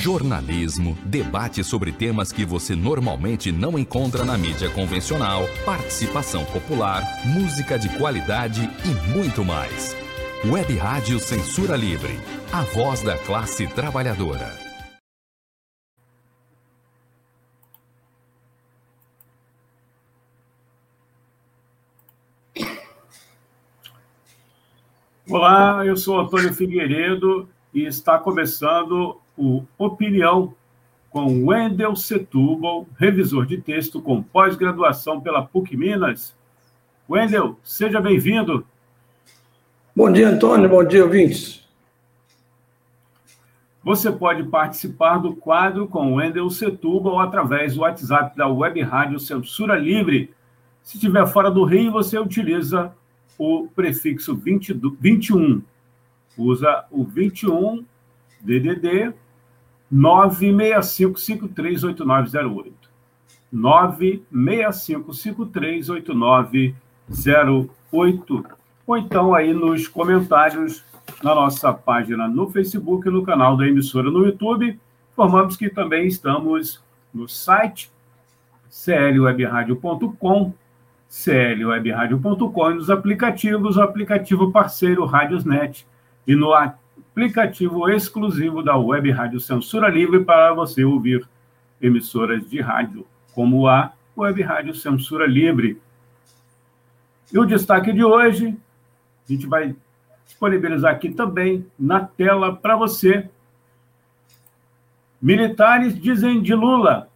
jornalismo, debate sobre temas que você normalmente não encontra na mídia convencional, participação popular, música de qualidade e muito mais. Web Rádio Censura Livre, a voz da classe trabalhadora. Olá, eu sou Antônio Figueiredo e está começando o Opinião com Wendel Setúbal, revisor de texto com pós-graduação pela PUC Minas. Wendel, seja bem-vindo. Bom dia, Antônio. Bom dia, ouvintes. Você pode participar do quadro com Wendel Setúbal através do WhatsApp da Web Rádio Censura Livre. Se estiver fora do Rio, você utiliza o prefixo 20, 21. Usa o 21 DDD 965538908. 965538908. Ou então aí nos comentários na nossa página no Facebook no canal da emissora no YouTube. Informamos que também estamos no site clwebradio.com clwebradio.com e nos aplicativos, o aplicativo parceiro Rádiosnet e no aplicativo exclusivo da Web Rádio Censura Livre para você ouvir emissoras de rádio, como a Web Rádio Censura Livre. E o destaque de hoje, a gente vai disponibilizar aqui também na tela para você. Militares dizem de Lula: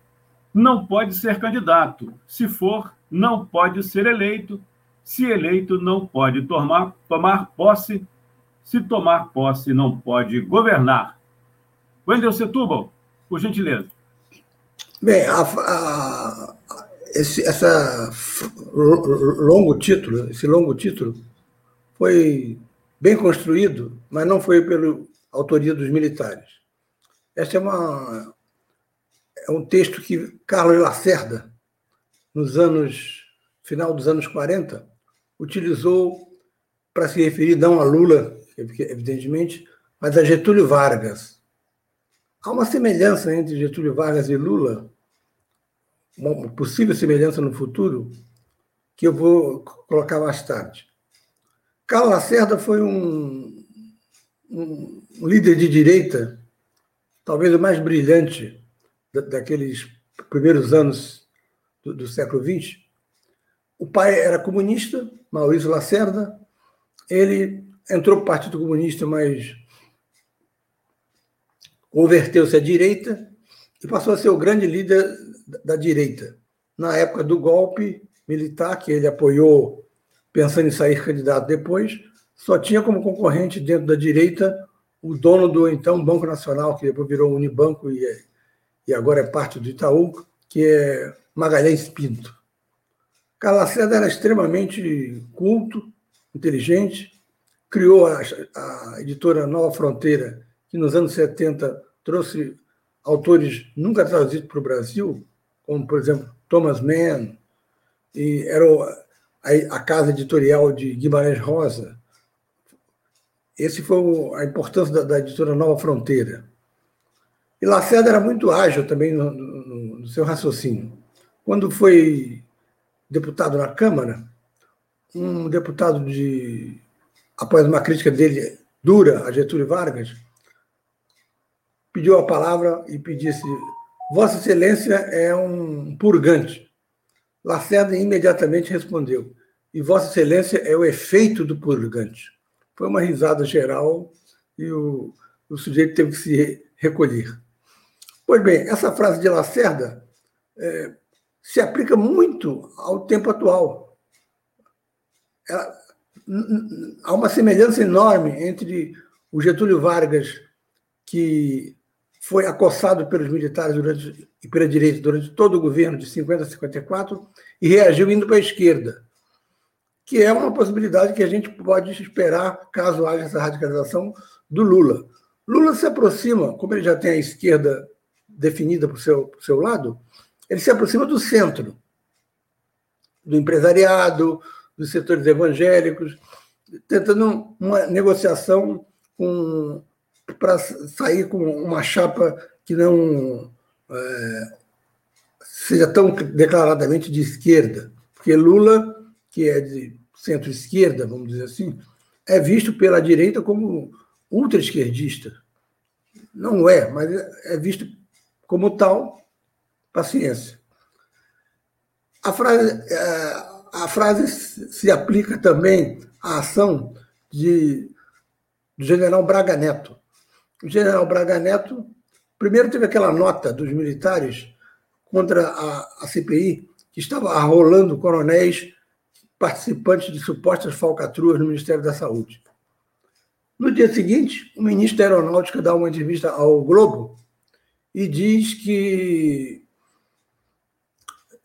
não pode ser candidato. Se for, não pode ser eleito. Se eleito, não pode tomar, tomar posse. Se tomar posse, não pode governar. Wendel Setúbal, por gentileza. Bem, a, a, esse essa longo título, esse longo título foi bem construído, mas não foi pela autoria dos militares. Essa é uma é um texto que Carlos Lacerda nos anos final dos anos 40, utilizou para se referir não a Lula, evidentemente, mas a Getúlio Vargas. Há uma semelhança entre Getúlio Vargas e Lula, uma possível semelhança no futuro, que eu vou colocar mais tarde. Carlos Lacerda foi um, um líder de direita, talvez o mais brilhante daqueles primeiros anos do, do século XX. O pai era comunista, Maurício Lacerda. Ele entrou para o Partido Comunista, mas converteu-se à direita e passou a ser o grande líder da direita. Na época do golpe militar, que ele apoiou, pensando em sair candidato depois, só tinha como concorrente dentro da direita o dono do então Banco Nacional, que depois virou Unibanco e, é, e agora é parte do Itaú, que é Magalhães Pinto. Calaceda era extremamente culto, inteligente, criou a, a editora Nova Fronteira, que nos anos 70 trouxe autores nunca traduzidos para o Brasil, como, por exemplo, Thomas Mann, e era a, casa editorial de Guimarães Rosa. Esse foi a importância da, da editora Nova Fronteira. E Lacerda era muito ágil também no, no, no seu raciocínio. Quando foi deputado na Câmara, um deputado de após uma crítica dele dura a Getúlio Vargas, pediu a palavra e pedisse: Vossa Excelência é um purgante. Lacerda imediatamente respondeu: E Vossa Excelência é o efeito do purgante. Foi uma risada geral e o, o sujeito teve que se recolher. Pois bem, essa frase de Lacerda é, se aplica muito ao tempo atual. Ela, há uma semelhança enorme entre o Getúlio Vargas, que foi acossado pelos militares durante, e pela direita durante todo o governo de 50 a 54 e reagiu indo para a esquerda, que é uma possibilidade que a gente pode esperar caso haja essa radicalização do Lula. Lula se aproxima, como ele já tem a esquerda definida para o seu, seu lado, ele se aproxima do centro, do empresariado, dos setores evangélicos, tentando uma negociação para sair com uma chapa que não é, seja tão declaradamente de esquerda, porque Lula, que é de centro-esquerda, vamos dizer assim, é visto pela direita como ultra-esquerdista. Não é, mas é visto como tal, paciência. A frase, é, a frase se aplica também à ação de, do general Braga Neto. O general Braga Neto, primeiro teve aquela nota dos militares contra a, a CPI, que estava arrolando coronéis participantes de supostas falcatruas no Ministério da Saúde. No dia seguinte, o ministro da Aeronáutica dá uma entrevista ao Globo e diz que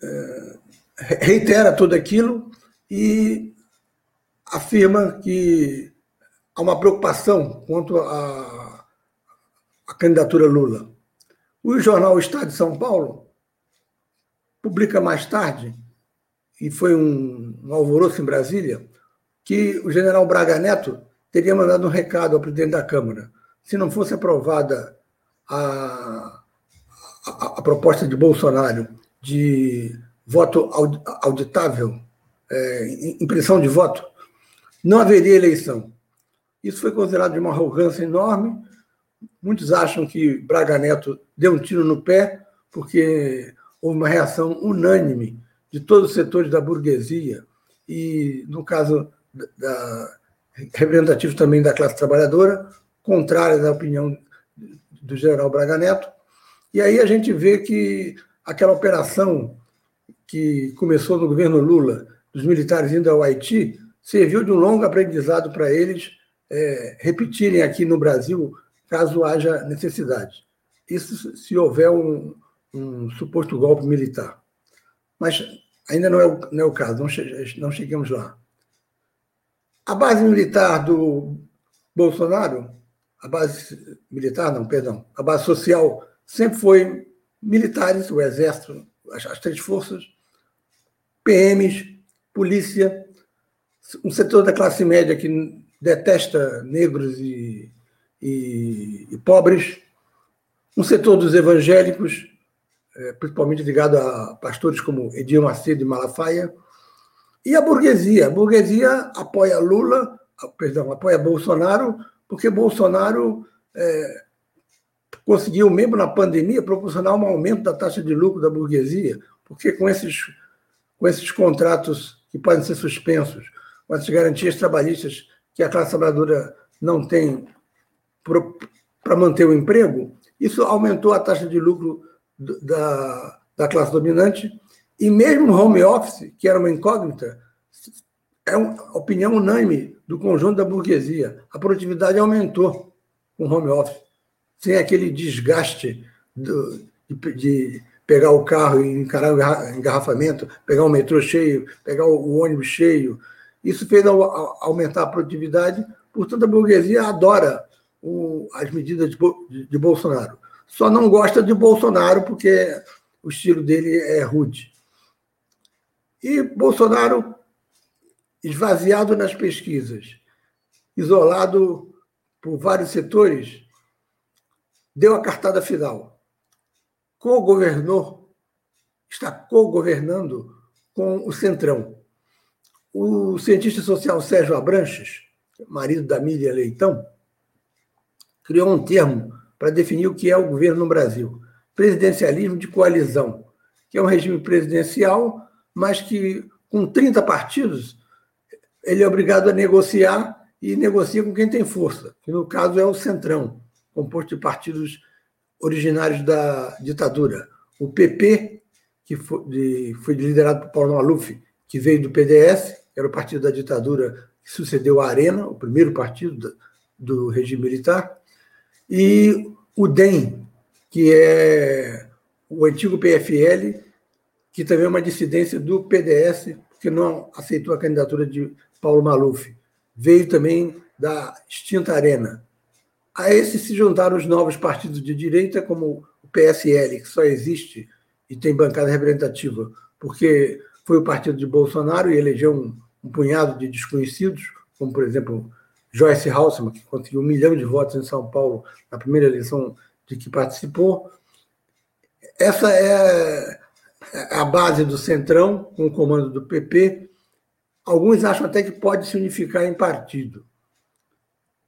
é, reitera tudo aquilo e afirma que há uma preocupação quanto à, candidatura Lula. O jornal Estado de São Paulo publica mais tarde, e foi um, um alvoroço em Brasília, que o general Braga Neto teria mandado um recado ao presidente da Câmara. Se não fosse aprovada a, a, a proposta de Bolsonaro de voto auditável, é, impressão de voto, não haveria eleição. Isso foi considerado de uma arrogância enorme. Muitos acham que Braga Neto deu um tiro no pé, porque houve uma reação unânime de todos os setores da burguesia e, no caso da, representativo também da classe trabalhadora, contrária da opinião do general Braga Neto. E aí a gente vê que aquela operação que começou no governo Lula, dos militares indo ao Haiti, serviu de um longo aprendizado para eles é, repetirem aqui no Brasil, caso haja necessidade. Isso se houver um, um suposto golpe militar. Mas ainda não é o, não é o caso, não, che não chegamos lá. A base militar do Bolsonaro, a base militar, não, perdão, a base social sempre foi militares, o Exército, as, as três forças, PMs, polícia, um setor da classe média que detesta negros e, e, e pobres, um setor dos evangélicos, é, principalmente ligado a pastores como Edir Macedo e Malafaia, e a burguesia. A burguesia apoia Lula, perdão, apoia Bolsonaro, porque Bolsonaro é, conseguiu, mesmo na pandemia, proporcionar um aumento da taxa de lucro da burguesia, porque com esses, com esses contratos que podem ser suspensos, com essas garantias trabalhistas que a classe trabalhadora não tem para manter o emprego, isso aumentou a taxa de lucro da, da classe dominante, e mesmo o home office, que era uma incógnita, é uma opinião unânime do conjunto da burguesia. A produtividade aumentou com o home office, sem aquele desgaste do, de, de, pegar o carro e encarar o engarrafamento, pegar o metrô cheio, pegar o, ônibus cheio. Isso fez aumentar a produtividade, portanto, a burguesia adora o, as medidas de, de, Bolsonaro só não gosta de Bolsonaro porque o estilo dele é rude. E Bolsonaro, esvaziado nas pesquisas, isolado por vários setores, deu a cartada final. Co-governou, está co-governando com o Centrão. O cientista social Sérgio Abranches, marido da Miriam Leitão, criou um termo para definir o que é o governo no Brasil. Presidencialismo de coalizão, que é um regime presidencial, mas que, com 30 partidos, ele é obrigado a negociar e negocia com quem tem força, que no caso é o Centrão, composto de partidos originários da ditadura. O PP, que foi, de, foi liderado por Paulo Maluf, que veio do PDS, era o partido da ditadura que sucedeu a Arena, o primeiro partido do, do regime militar, e o DEM, que é o antigo PFL, que também é uma dissidência do PDS, que não aceitou a candidatura de Paulo Maluf. Veio também da extinta Arena. A esse se juntaram os novos partidos de direita, como o PSL, que só existe e tem bancada representativa, porque foi o partido de Bolsonaro e elegeu um, um punhado de desconhecidos, como, por exemplo, Joyce Halseman, que conseguiu um milhão de votos em São Paulo na primeira eleição de que participou, Essa é a base do Centrão, com o comando do PP. Alguns acham até que pode se unificar em partido.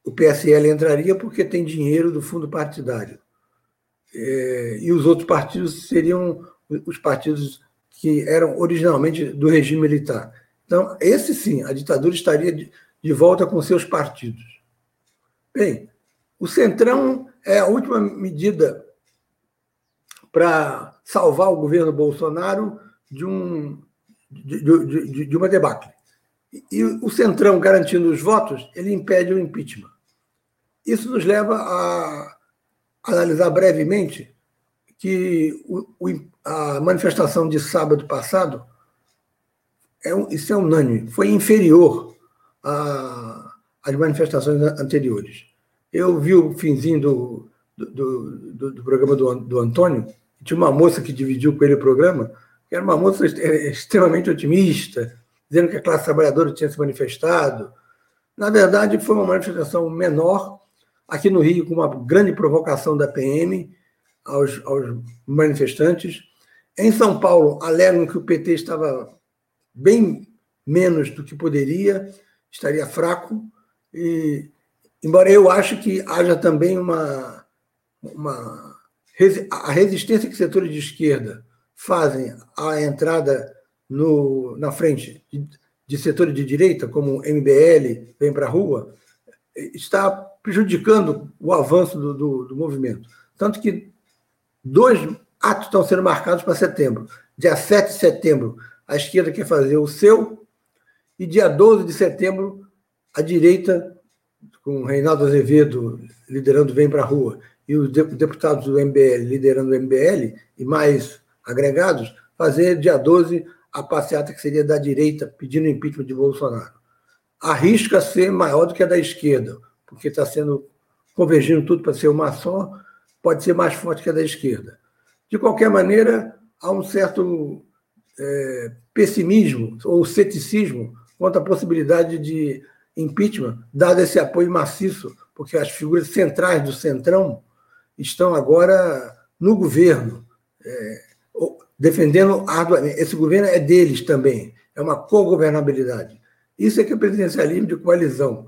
O PSL entraria porque tem dinheiro do fundo partidário. É, e os outros partidos seriam os partidos que eram originalmente do regime militar. Então, esse sim, a ditadura estaria de volta com seus partidos. Bem, o Centrão é a última medida para salvar o governo Bolsonaro de, um, de, de, de uma debacle. E o Centrão, garantindo os votos, ele impede o impeachment. Isso nos leva a analisar brevemente que o, a manifestação de sábado passado, é um, isso é unânime, foi inferior às manifestações anteriores. Eu vi o finzinho do, do, do, do programa do, do Antônio, tinha uma moça que dividiu com ele o programa, que era uma moça extremamente otimista, dizendo que a classe trabalhadora tinha se manifestado. Na verdade, foi uma manifestação menor, aqui no Rio, com uma grande provocação da PM aos, aos manifestantes. Em São Paulo, alegam que o PT estava bem menos do que poderia, estaria fraco, e embora eu ache que haja também uma, uma a resistência que setores de esquerda fazem à entrada no, na frente de, de setores de direita, como o MBL, vem para a rua, está prejudicando o avanço do, do, do, movimento. Tanto que dois atos estão sendo marcados para setembro. Dia 7 de setembro, a esquerda quer fazer o seu, e dia 12 de setembro, a direita, com Reinaldo Azevedo liderando Vem para a Rua, e os deputados do MBL liderando o MBL, e mais agregados, fazer dia 12 a passeata que seria da direita pedindo impeachment de Bolsonaro. Arrisca ser maior do que a da esquerda, porque está sendo convergindo tudo para ser uma só, pode ser mais forte que a da esquerda. De qualquer maneira, há um certo é, pessimismo ou ceticismo quanto à possibilidade de impeachment, dado esse apoio maciço, porque as figuras centrais do Centrão estão agora no governo, é, defendendo arduamente. Esse governo é deles também, é uma co-governabilidade. Isso é que é presidencialismo de coalizão.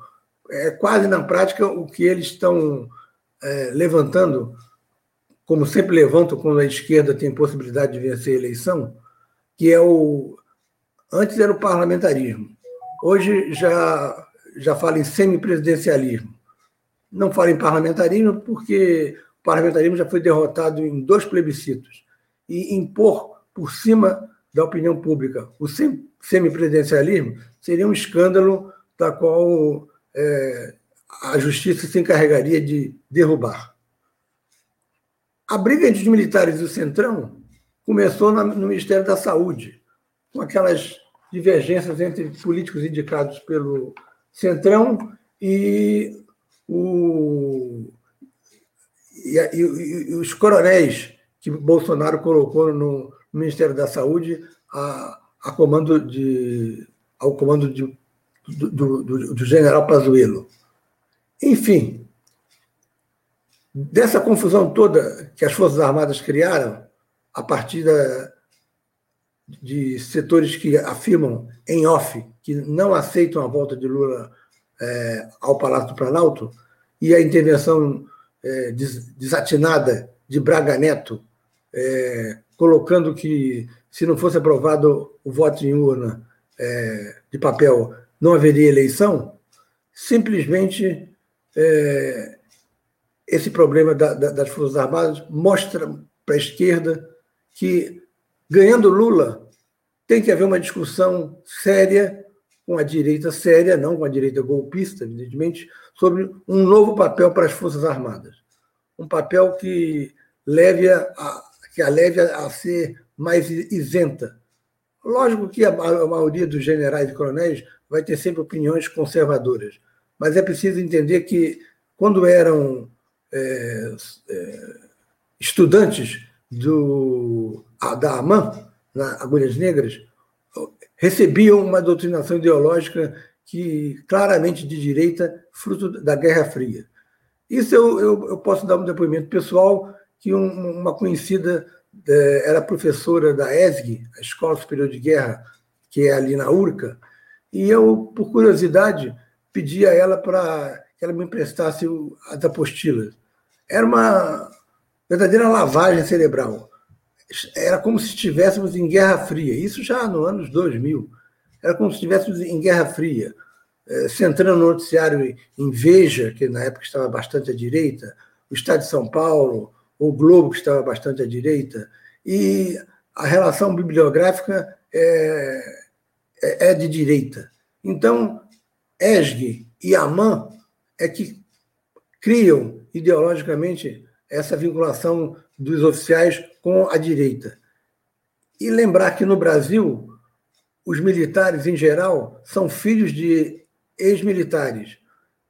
É quase na prática o que eles estão é, levantando, como sempre levantam quando a esquerda tem possibilidade de vencer a eleição, que é o. Antes era o parlamentarismo, hoje já, já fala em semipresidencialismo. Não fala em parlamentarismo porque o parlamentarismo já foi derrotado em dois plebiscitos. E impor por cima da opinião pública o semipresidencialismo seria um escândalo da qual é, a justiça se encarregaria de derrubar. A briga entre os militares e o Centrão começou no Ministério da Saúde, com aquelas divergências entre políticos indicados pelo Centrão e o e, e, e, os coronéis que Bolsonaro colocou no Ministério da Saúde a, a comando de, ao comando de, do, do, do general Pazuello. Enfim, dessa confusão toda que as Forças Armadas criaram, a partir da, de setores que afirmam em off que não aceitam a volta de Lula é, ao Palácio do Planalto, e a intervenção é, desatinada de Braga Neto, é, colocando que, se não fosse aprovado o voto em urna é, de papel, não haveria eleição, simplesmente é, esse problema da, da, das Forças Armadas mostra para a esquerda que, ganhando Lula, tem que haver uma discussão séria com a direita séria, não com a direita golpista, evidentemente, sobre um novo papel para as Forças Armadas. Um papel que leve a, que a leve a ser mais isenta. Lógico que a, a maioria dos generais e coronéis vai ter sempre opiniões conservadoras, mas é preciso entender que, quando eram é, é, estudantes do, da AMAN, na Agulhas Negras, recebiam uma doutrinação ideológica que claramente de direita, fruto da Guerra Fria. Isso eu, eu, eu posso dar um depoimento pessoal que um, uma conhecida é, era professora da ESG, a Escola Superior de Guerra, que é ali na URCA, e eu, por curiosidade, pedi a ela para que ela me emprestasse as apostilas. Era uma verdadeira lavagem cerebral. Era como se estivéssemos em Guerra Fria, isso já nos anos 2000. Era como se estivéssemos em Guerra Fria, é, centrando no noticiário em Veja, que na época estava bastante à direita, o Estado de São Paulo, o Globo, que estava bastante à direita, e a relação bibliográfica é, é, é de direita. Então, ESG e AMAN é que criam ideologicamente essa vinculação dos oficiais com a direita. E lembrar que no Brasil, os militares, em geral, são filhos de ex-militares.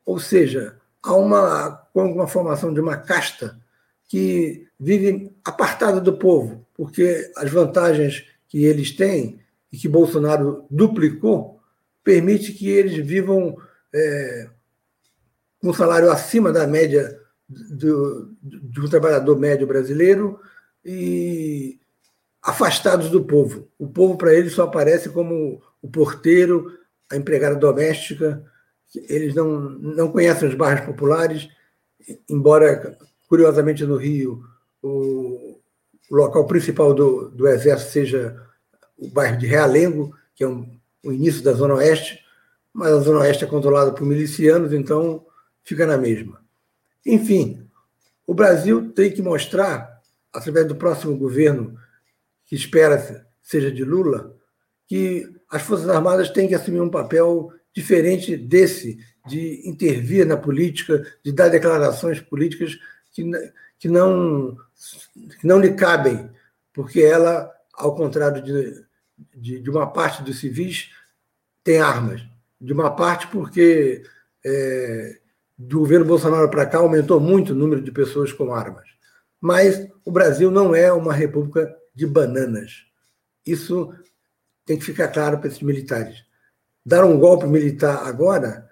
Ou seja, há uma, uma formação de uma casta que vive apartada do povo, porque as vantagens que eles têm e que Bolsonaro duplicou permite que eles vivam é, com um salário acima da média do, do trabalhador médio brasileiro e afastados do povo. O povo, para eles, só aparece como o porteiro, a empregada doméstica. Eles não, não conhecem os bairros populares, embora, curiosamente, no Rio, o, o local principal do, do Exército seja o bairro de Realengo, que é um, o início da Zona Oeste, mas a Zona Oeste é controlada por milicianos, então fica na mesma. Enfim, o Brasil tem que mostrar, através do próximo governo, que espera seja de Lula, que as Forças Armadas têm que assumir um papel diferente desse, de intervir na política, de dar declarações políticas que, que, não, que não lhe cabem, porque ela, ao contrário de, de, de uma parte dos civis, tem armas. De uma parte, porque é, do governo Bolsonaro para cá aumentou muito o número de pessoas com armas. Mas o Brasil não é uma república de bananas. Isso tem que ficar claro para esses militares. Dar um golpe militar agora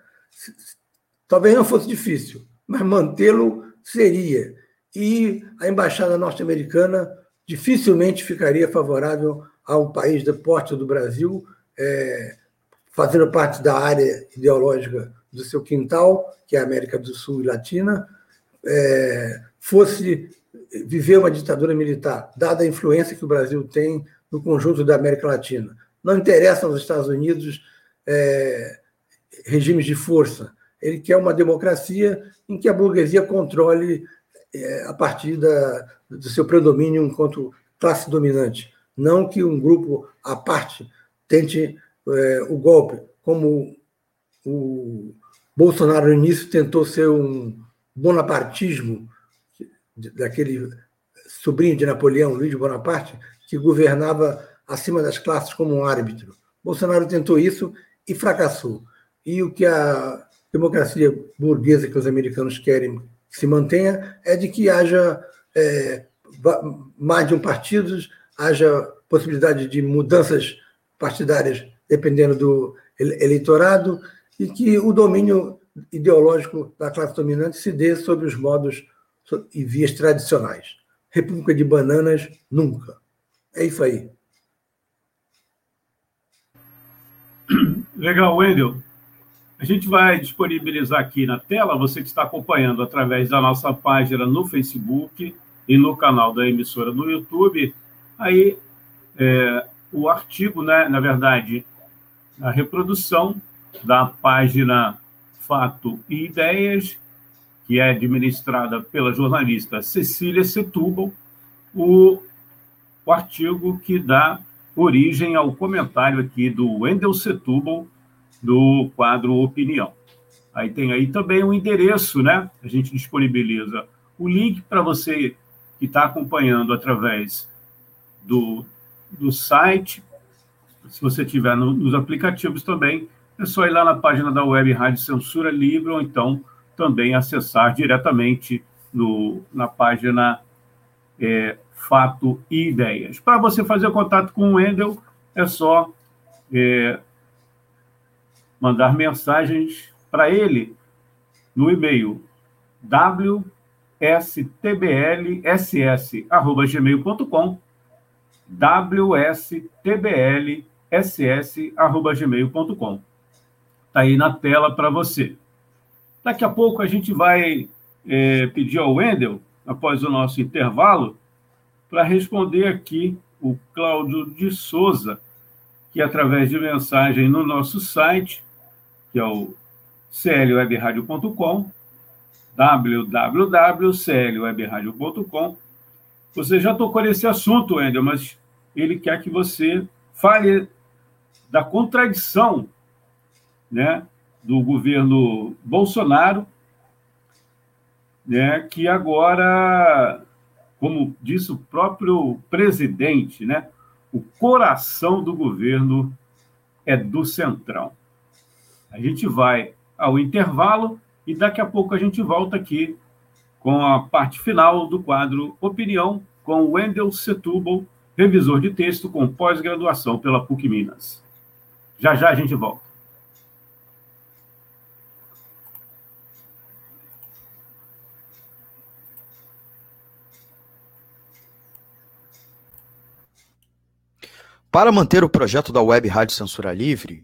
talvez não fosse difícil, mas mantê-lo seria. E a embaixada norte-americana dificilmente ficaria favorável a um país de porte do Brasil, é, fazendo parte da área ideológica do seu quintal, que é a América do Sul e Latina, é, fosse viver uma ditadura militar, dada a influência que o Brasil tem no conjunto da América Latina. Não interessa aos Estados Unidos é, regimes de força. Ele quer uma democracia em que a burguesia controle é, a partir da, do seu predomínio enquanto classe dominante. Não que um grupo à parte tente é, o golpe, como o Bolsonaro no início tentou ser um bonapartismo daquele sobrinho de Napoleão, Luiz Bonaparte, que governava acima das classes como um árbitro. Bolsonaro tentou isso e fracassou. E o que a democracia burguesa que os americanos querem que se mantenha é de que haja é, mais de um partido, haja possibilidade de mudanças partidárias dependendo do eleitorado e que o domínio ideológico da classe dominante se dê sobre os modos e vias tradicionais. República de bananas, nunca. É isso aí. Legal, Wendel. A gente vai disponibilizar aqui na tela, você que está acompanhando através da nossa página no Facebook e no canal da emissora no YouTube, aí é, o artigo, né, na verdade, a reprodução da página Fato e Ideias, que é administrada pela jornalista Cecília Setúbal, o, o artigo que dá origem ao comentário aqui do Wendel Setúbal, do quadro Opinião. Aí tem aí também o um endereço, né? A gente disponibiliza o link para você que está acompanhando através do, do site. Se você tiver no, nos aplicativos também, é só ir lá na página da Web Rádio Censura Livre ou então também acessar diretamente no, na página é, Fato e Ideias. Para você fazer contato com o Wendel, é só é, mandar mensagens para ele no e-mail wstblss.gmail.com wstblss.gmail.com Está aí na tela para você. Daqui a pouco a gente vai é, pedir ao Wendel, após o nosso intervalo, para responder aqui o Cláudio de Souza, que através de mensagem no nosso site, que é o clwebradio.com, www.clwebradio.com. Você já tocou nesse assunto, Wendel, mas ele quer que você fale da contradição né, do governo Bolsonaro, né, que agora, como disse o próprio presidente, né, o coração do governo é do Centrão. A gente vai ao intervalo e daqui a pouco a gente volta aqui com a parte final do quadro Opinião com Wendel Setúbal, revisor de texto com pós-graduação pela PUC Minas. Já já a gente volta. Para manter o projeto da Web Rádio Censura Livre,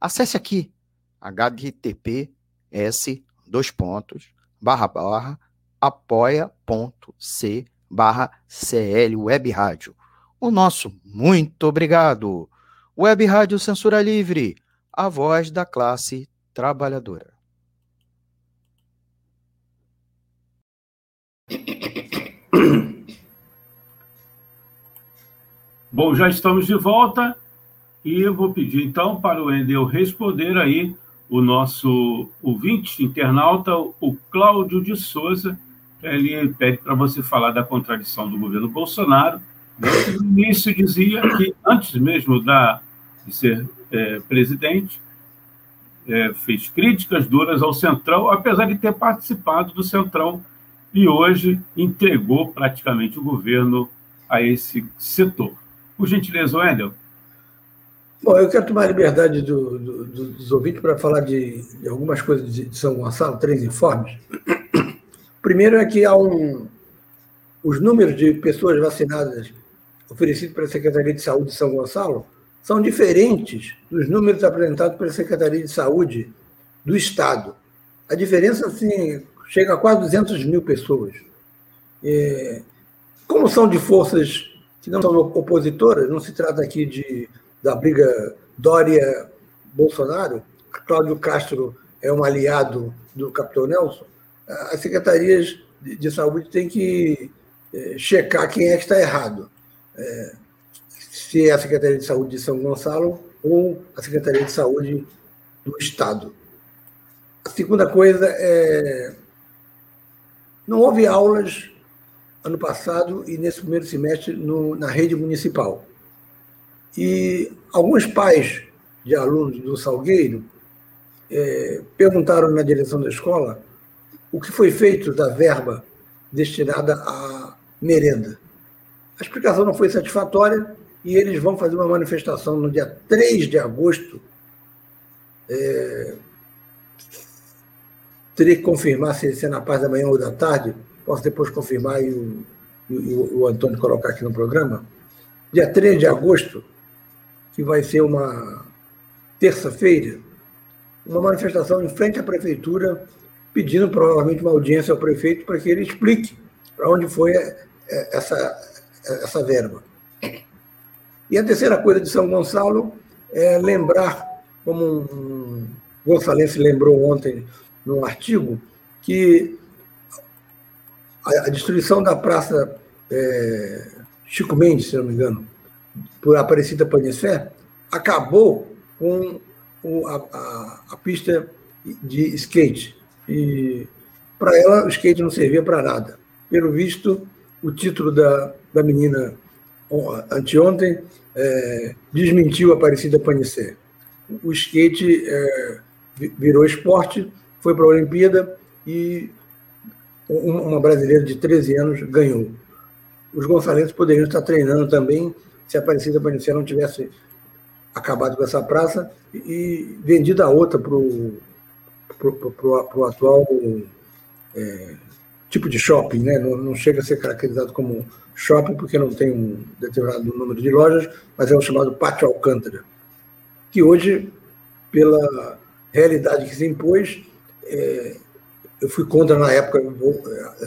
acesse aqui https dois pontos barra barra apoia.c barra CL Web Rádio. O nosso muito obrigado. Web Rádio Censura Livre, a voz da classe trabalhadora. Bom, já estamos de volta e eu vou pedir então para o Wendel responder aí o nosso ouvinte, internauta, o Cláudio de Souza, ele pede para você falar da contradição do governo Bolsonaro. No início dizia que, antes mesmo da, de ser é, presidente, é, fez críticas duras ao Centrão, apesar de ter participado do Centrão, e hoje entregou praticamente o governo a esse setor. Por gentileza, Wendel. Bom, eu quero tomar a liberdade do, do, dos ouvintes para falar de, de, algumas coisas de São Gonçalo, três informes. Primeiro é que há um, os números de pessoas vacinadas oferecidos pela Secretaria de Saúde de São Gonçalo são diferentes dos números apresentados pela Secretaria de Saúde do Estado. A diferença, assim, chega a quase 200 mil pessoas. É, como são de forças que não são opositoras, não se trata aqui de, da briga Dória-Bolsonaro, Cláudio Castro é um aliado do capitão Nelson, as secretarias de saúde têm que é, checar quem é que está errado. É, se é a Secretaria de Saúde de São Gonçalo ou a Secretaria de Saúde do Estado. A segunda coisa é. Não houve aulas ano passado e nesse primeiro semestre no, na rede municipal. E alguns pais de alunos do Salgueiro é, perguntaram na direção da escola o que foi feito da verba destinada à merenda. A explicação não foi satisfatória e eles vão fazer uma manifestação no dia 3 de agosto. É, teria que confirmar se, se é na parte da manhã ou da tarde, posso depois confirmar e o, e o, Antônio colocar aqui no programa, dia 3 de agosto, que vai ser uma terça-feira, uma manifestação em frente à prefeitura, pedindo provavelmente uma audiência ao prefeito para que ele explique para onde foi é, essa, essa verba. E a terceira coisa de São Gonçalo é lembrar, como um gonçalense lembrou ontem num artigo, que a, destruição da Praça é, Chico Mendes, se não me engano, por Aparecida Panisfé, acabou com a, a, a, pista de skate. E para ela o skate não servia para nada. pelo visto, o título da, da menina anteontem é, desmentiu Aparecida Panicé. O skate é, virou esporte, foi para a Olimpíada e uma brasileira de 13 anos ganhou. Os gonçalenses poderiam estar treinando também se a Aparecida Panicé não tivesse acabado com essa praça e vendido a outra para o atual é, tipo de shopping, né? Não, não, chega a ser caracterizado como shopping porque não tem um determinado número de lojas, mas é o chamado Pátio Alcântara, que hoje, pela realidade que se impôs, é, eu fui contra na época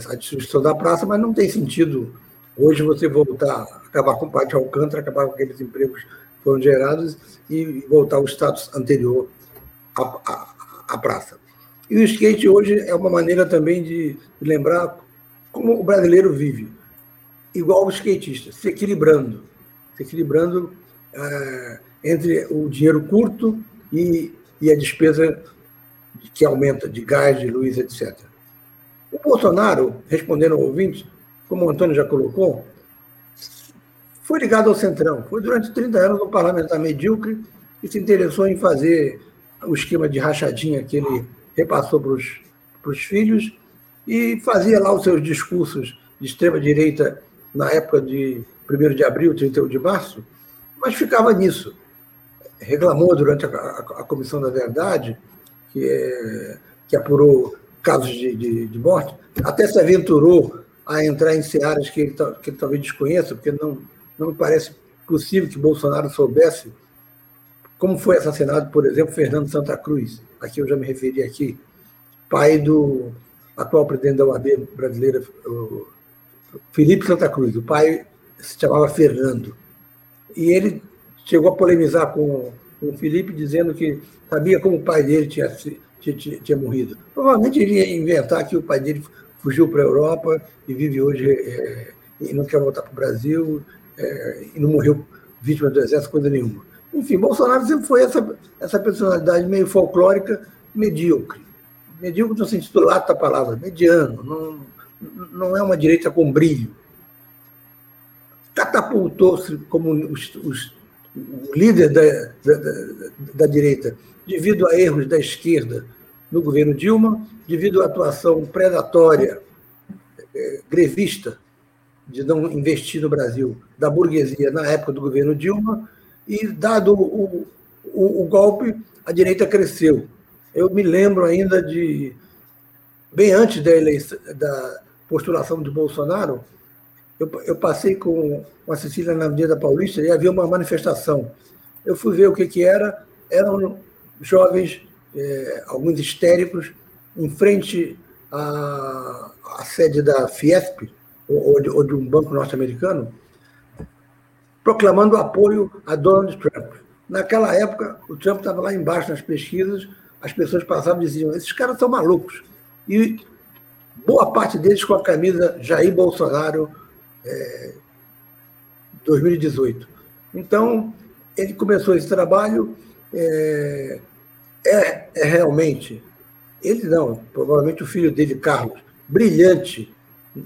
a distribuição da praça, mas não tem sentido hoje você voltar, acabar com o Pátio Alcântara, acabar com aqueles empregos foram gerados e voltar ao status anterior à, à, à praça. E o skate hoje é uma maneira também de lembrar como o brasileiro vive, igual o skatista, se equilibrando, se equilibrando é, entre o dinheiro curto e, e a despesa que aumenta de gás, de luz, etc. O Bolsonaro, respondendo ao ouvinte, como o Antônio já colocou, foi ligado ao Centrão. Foi durante 30 anos um parlamentar medíocre e se interessou em fazer o esquema de rachadinha que ele repassou para os filhos e fazia lá os seus discursos de extrema-direita na época de 1 de abril, 31 de março, mas ficava nisso. Reclamou durante a, a, a Comissão da Verdade, que, é, que apurou casos de, de, de, morte, até se aventurou a entrar em searas que ele, que ele talvez desconheça, porque não, não parece possível que Bolsonaro soubesse como foi assassinado, por exemplo, Fernando Santa Cruz, aqui eu já me referi aqui, pai do atual presidente da UAB brasileira, Felipe Santa Cruz. O pai se chamava Fernando. E ele chegou a polemizar com, com o Felipe, dizendo que sabia como o pai dele tinha, tinha, tinha, morrido. Provavelmente iria inventar que o pai dele fugiu para a Europa e vive hoje é, e não quer voltar para o Brasil é, e não morreu vítima do exército, coisa nenhuma. Enfim, Bolsonaro sempre foi essa, essa personalidade meio folclórica, medíocre. Medíocre no sentido lato da palavra, mediano, não, não é uma direita com brilho. Catapultou-se como os, os, o líder da, da, da, da direita devido a erros da esquerda no governo Dilma, devido à atuação predatória, é, grevista de não investir no Brasil da burguesia na época do governo Dilma, e dado o, o, o golpe, a direita cresceu. Eu me lembro ainda de, bem antes da, eleição, da postulação de Bolsonaro, eu, eu passei com, a Cecília na Avenida Paulista e havia uma manifestação. Eu fui ver o que, que era, eram jovens, é, alguns histéricos, em frente à, à sede da Fiesp, ou de, ou de um banco norte-americano, proclamando apoio a Donald Trump. Naquela época, o Trump estava lá embaixo nas pesquisas, as pessoas passavam e diziam: esses caras são malucos. E boa parte deles com a camisa Jair Bolsonaro é, 2018. Então, ele começou esse trabalho. É, é, é realmente, ele não, provavelmente o filho dele, Carlos, brilhante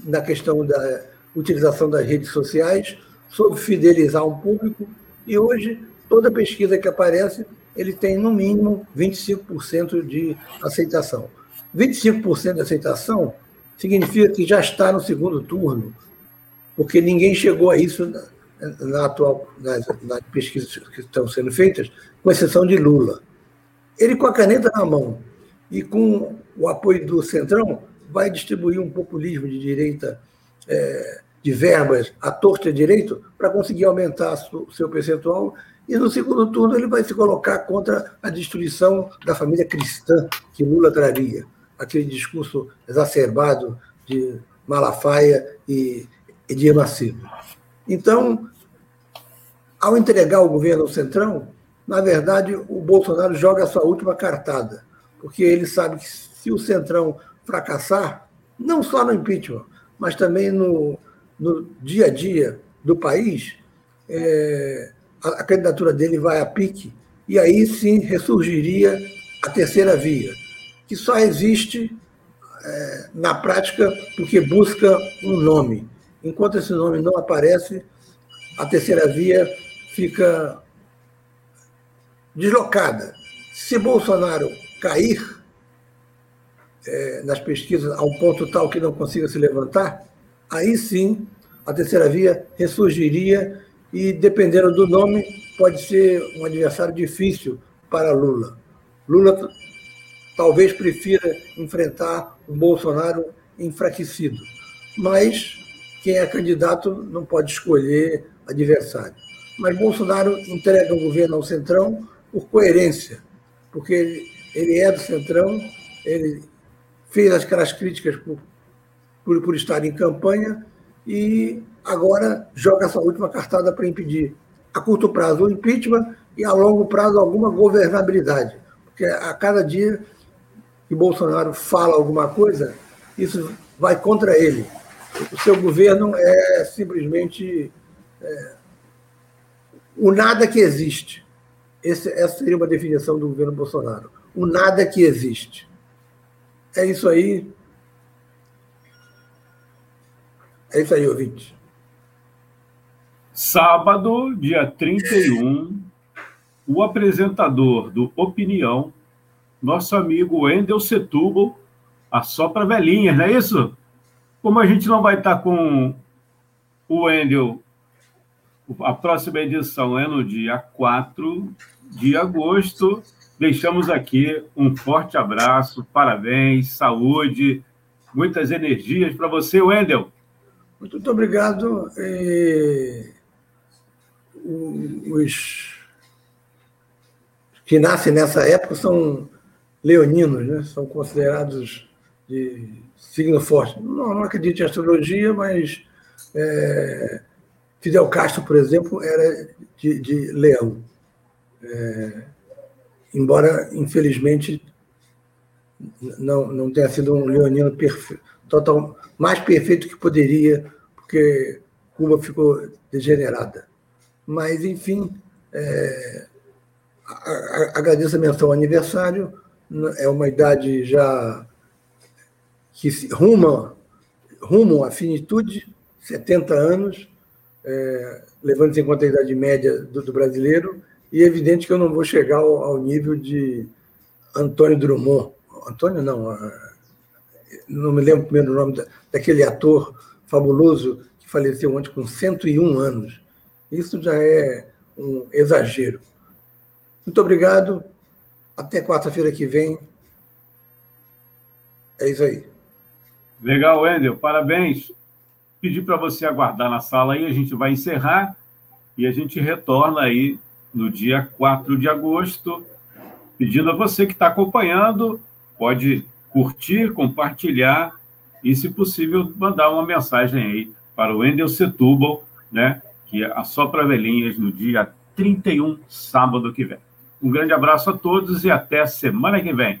na questão da utilização das redes sociais, soube fidelizar um público, e hoje, toda pesquisa que aparece, ele tem, no mínimo, 25% de aceitação. 25% de aceitação significa que já está no segundo turno, porque ninguém chegou a isso na, na atual, nas, nas pesquisas que estão sendo feitas, com exceção de Lula. Ele, com a caneta na mão e com o apoio do Centrão, vai distribuir um populismo de direita é, de verbas à torta direito para conseguir aumentar o seu percentual e no segundo turno ele vai se colocar contra a destruição da família cristã que Lula traria. Aquele discurso exacerbado de Malafaia e Edir Macedo. Então, ao entregar o governo ao Centrão, na verdade, o Bolsonaro joga a sua última cartada, porque ele sabe que se o Centrão fracassar, não só no impeachment, mas também no, no dia a dia do país, é, a, a candidatura dele vai a pique, e aí sim ressurgiria a terceira via, que só existe é, na prática porque busca um nome. Enquanto esse nome não aparece, a terceira via fica deslocada. Se Bolsonaro cair é, nas pesquisas a um ponto tal que não consiga se levantar, aí sim a terceira via ressurgiria e, dependendo do nome, pode ser um adversário difícil para Lula. Lula talvez prefira enfrentar um Bolsonaro enfraquecido, mas quem é candidato não pode escolher adversário. Mas Bolsonaro entrega o governo ao Centrão por coerência, porque ele, ele é do Centrão, ele fez aquelas críticas por, por, por estar em campanha e agora joga essa última cartada para impedir, a curto prazo, o impeachment e a longo prazo alguma governabilidade. Porque a cada dia que Bolsonaro fala alguma coisa, isso vai contra ele. O seu governo é simplesmente é, o nada que existe. Esse, essa seria uma definição do governo Bolsonaro. O nada que existe. É isso aí. É isso aí, ouvinte. Sábado, dia 31, o apresentador do Opinião, nosso amigo Wendel Setúbal, assopra velhinhas, não é isso? Como a gente não vai estar com o Wendel, a próxima edição é no dia 4 de agosto, deixamos aqui um forte abraço, parabéns, saúde, muitas energias para você, Wendel. Muito, obrigado. E... Os que nascem nessa época são leoninos, né? são considerados de signo forte. Não, não acredito em astrologia, mas é, Fidel Castro, por exemplo, era de, de leão. É, embora, infelizmente, não, não tenha sido um leonino perfeito, total, mais perfeito que poderia, porque Cuba ficou degenerada. Mas, enfim, é, agradeço a menção ao aniversário, é uma idade já que ruma, rumo à finitude, 70 anos, é, levando em conta a idade média do, do, brasileiro, e é evidente que eu não vou chegar ao, ao nível de Antônio Drummond. Antônio, não, não me lembro o primeiro nome da, daquele ator fabuloso que faleceu ontem com 101 anos. Isso já é um exagero. Muito obrigado. Até quarta-feira que vem. É isso aí. Legal, Wendel. Parabéns. Pedir para você aguardar na sala aí, a gente vai encerrar e a gente retorna aí no dia 4 de agosto. Pedindo a você que está acompanhando, pode curtir, compartilhar e, se possível, mandar uma mensagem aí para o Wendel Setúbal, né, que é assopra velhinhas no dia 31, sábado que vem. Um grande abraço a todos e até semana que vem.